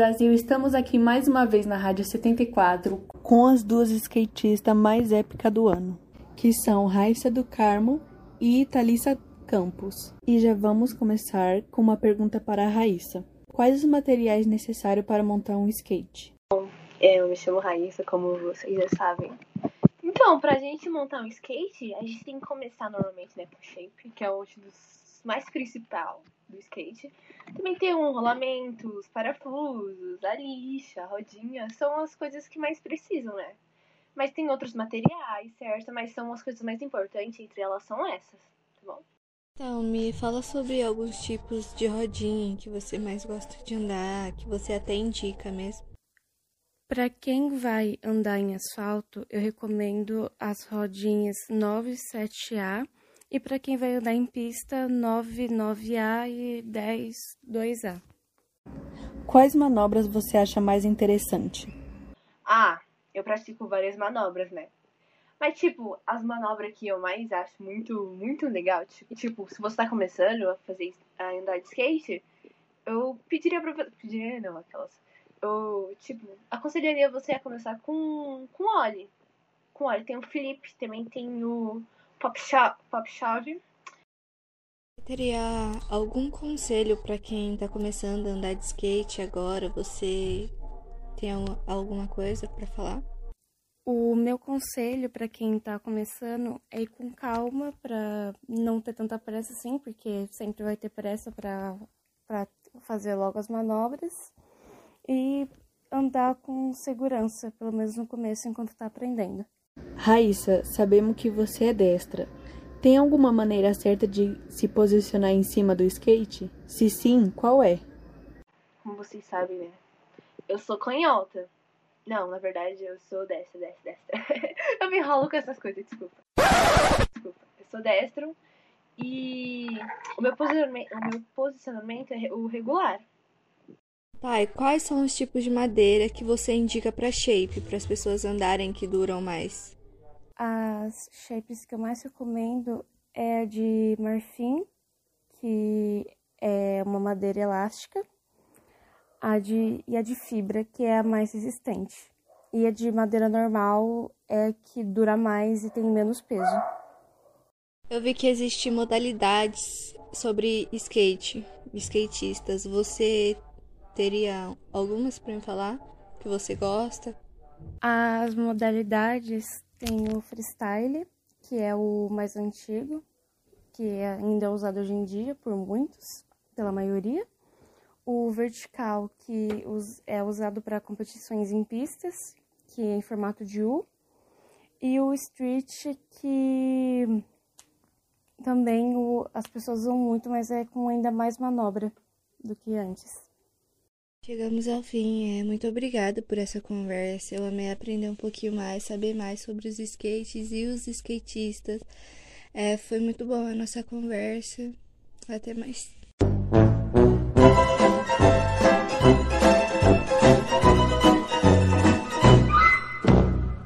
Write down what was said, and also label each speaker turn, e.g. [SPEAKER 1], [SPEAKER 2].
[SPEAKER 1] Brasil, estamos aqui mais uma vez na Rádio 74 com as duas skatistas mais épicas do ano, que são Raíssa do Carmo e Thalissa Campos. E já vamos começar com uma pergunta para a Raíssa. Quais os materiais necessários para montar um skate?
[SPEAKER 2] Bom, eu me chamo Raíssa, como vocês já sabem. Então, pra gente montar um skate, a gente tem que começar normalmente, né, com shape, que é um dos mais principal do skate. Também tem um rolamento, os parafusos, a lixa, a rodinha, são as coisas que mais precisam, né? Mas tem outros materiais, certo? Mas são as coisas mais importantes, entre elas são essas, tá bom?
[SPEAKER 3] Então, me fala sobre alguns tipos de rodinha que você mais gosta de andar, que você até indica mesmo.
[SPEAKER 4] Para quem vai andar em asfalto, eu recomendo as rodinhas 97A e para quem vai andar em pista, 99A e 102A.
[SPEAKER 1] Quais manobras você acha mais interessante?
[SPEAKER 2] Ah, eu pratico várias manobras, né? Mas, tipo, as manobras que eu mais acho muito, muito legal, tipo, tipo se você tá começando a fazer, a andar de skate, eu pediria pra pediria não, aquelas, eu, tipo, aconselharia você a começar com, com óleo. Com óleo, tem o flip, também tem o pop, pop chave.
[SPEAKER 3] Teria algum conselho para quem está começando a andar de skate agora? Você tem alguma coisa para falar?
[SPEAKER 4] O meu conselho para quem está começando é ir com calma, para não ter tanta pressa assim, porque sempre vai ter pressa para fazer logo as manobras e andar com segurança, pelo menos no começo, enquanto está aprendendo.
[SPEAKER 1] Raíssa, sabemos que você é destra. Tem alguma maneira certa de se posicionar em cima do skate? Se sim, qual é?
[SPEAKER 2] Como vocês sabem, né? Eu sou canhota. Não, na verdade eu sou destra, destra, destra. eu me enrolo com essas coisas, desculpa. Desculpa. Eu sou destro e o meu posicionamento, o meu posicionamento é o regular.
[SPEAKER 3] Pai, quais são os tipos de madeira que você indica para shape, para as pessoas andarem que duram mais?
[SPEAKER 4] As shapes que eu mais recomendo é a de marfim, que é uma madeira elástica, a de, e a de fibra, que é a mais resistente. E a de madeira normal é que dura mais e tem menos peso.
[SPEAKER 3] Eu vi que existem modalidades sobre skate, skatistas. Você teria algumas para me falar que você gosta?
[SPEAKER 4] As modalidades tem o freestyle, que é o mais antigo, que é ainda é usado hoje em dia por muitos, pela maioria. O vertical, que é usado para competições em pistas, que é em formato de U. E o street, que também o, as pessoas usam muito, mas é com ainda mais manobra do que antes.
[SPEAKER 3] Chegamos ao fim. É, muito obrigada por essa conversa. Eu amei aprender um pouquinho mais, saber mais sobre os skates e os skatistas. É, foi muito bom a nossa conversa. Até mais.